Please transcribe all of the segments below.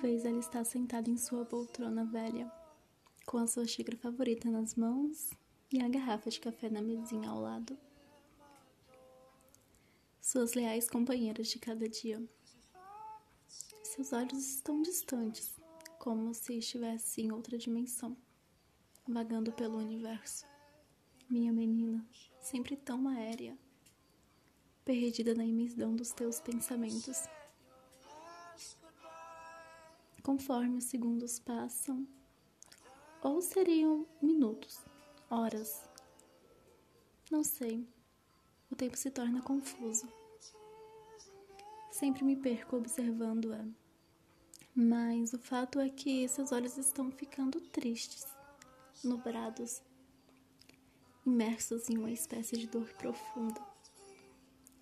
vez ela está sentada em sua poltrona velha, com a sua xícara favorita nas mãos e a garrafa de café na mesinha ao lado. Suas leais companheiras de cada dia. Seus olhos estão distantes, como se estivesse em outra dimensão, vagando pelo universo. Minha menina, sempre tão aérea, perdida na imensidão dos teus pensamentos. Conforme os segundos passam, ou seriam minutos, horas, não sei, o tempo se torna confuso. Sempre me perco observando-a, mas o fato é que seus olhos estão ficando tristes, nubrados imersos em uma espécie de dor profunda.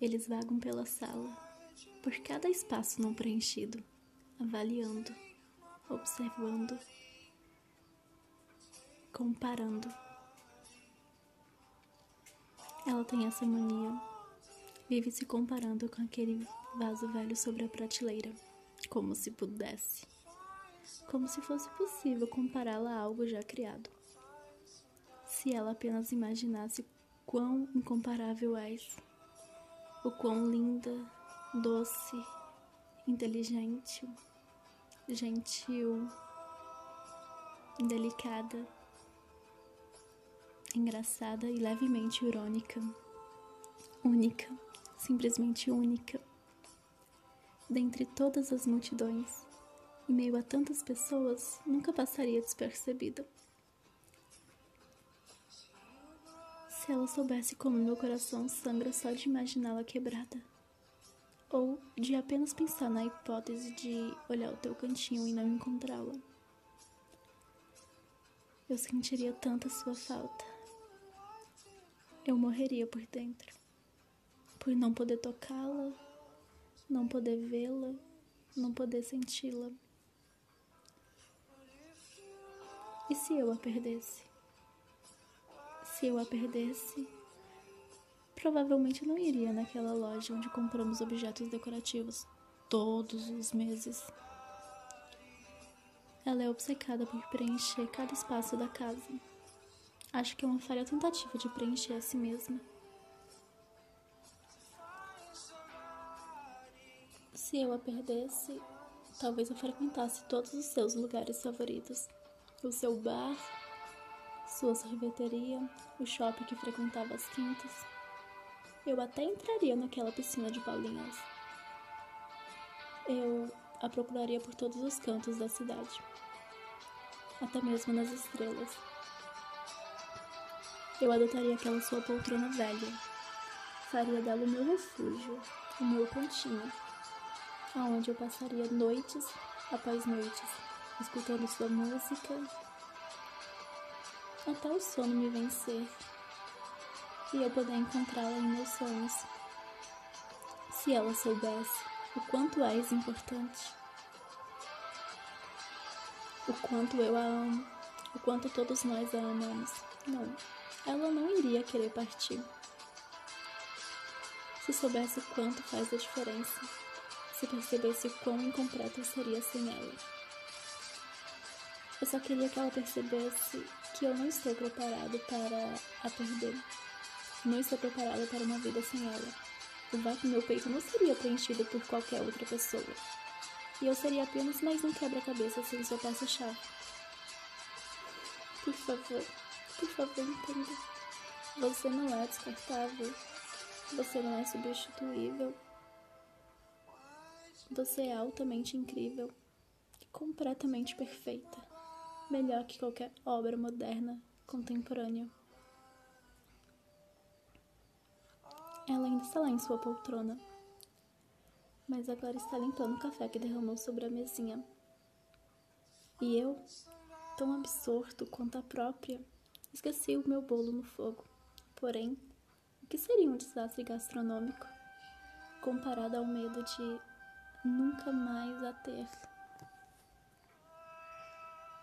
Eles vagam pela sala, por cada espaço não preenchido, avaliando, observando, comparando. Ela tem essa mania, vive se comparando com aquele vaso velho sobre a prateleira, como se pudesse, como se fosse possível compará-la a algo já criado se ela apenas imaginasse quão incomparável és, o quão linda, doce, inteligente, gentil, delicada, engraçada e levemente irônica, única, simplesmente única. Dentre todas as multidões, em meio a tantas pessoas, nunca passaria despercebida. Se ela soubesse como meu coração sangra só de imaginá-la quebrada. Ou de apenas pensar na hipótese de olhar o teu cantinho e não encontrá-la. Eu sentiria tanta sua falta. Eu morreria por dentro. Por não poder tocá-la, não poder vê-la, não poder senti-la. E se eu a perdesse? Se eu a perdesse, provavelmente não iria naquela loja onde compramos objetos decorativos todos os meses. Ela é obcecada por preencher cada espaço da casa. Acho que é uma falha tentativa de preencher a si mesma. Se eu a perdesse, talvez eu frequentasse todos os seus lugares favoritos. O seu bar, sua sorveteria, o shopping que frequentava às quintas. Eu até entraria naquela piscina de bolinhas. Eu a procuraria por todos os cantos da cidade, até mesmo nas estrelas. Eu adotaria aquela sua poltrona velha, faria dela o meu refúgio, o meu cantinho, aonde eu passaria noites após noites, escutando sua música até o sono me vencer e eu poder encontrá-la em meus sonhos. Se ela soubesse o quanto és importante, o quanto eu a amo, o quanto todos nós a amamos, não, ela não iria querer partir. Se soubesse o quanto faz a diferença, se percebesse quão incompleta seria sem ela. Eu só queria que ela percebesse que eu não estou preparado para a perder. Não estou preparada para uma vida sem ela. O vácuo no meu peito não seria preenchido por qualquer outra pessoa. E eu seria apenas mais um quebra-cabeça sem sua peça-chave. Por favor, por favor, entenda. Você não é descartável. Você não é substituível. Você é altamente incrível completamente perfeita melhor que qualquer obra moderna contemporânea. Ela ainda está lá em sua poltrona, mas agora está limpando o café que derramou sobre a mesinha. E eu, tão absorto quanto a própria, esqueci o meu bolo no fogo. Porém, o que seria um desastre gastronômico comparado ao medo de nunca mais a ter?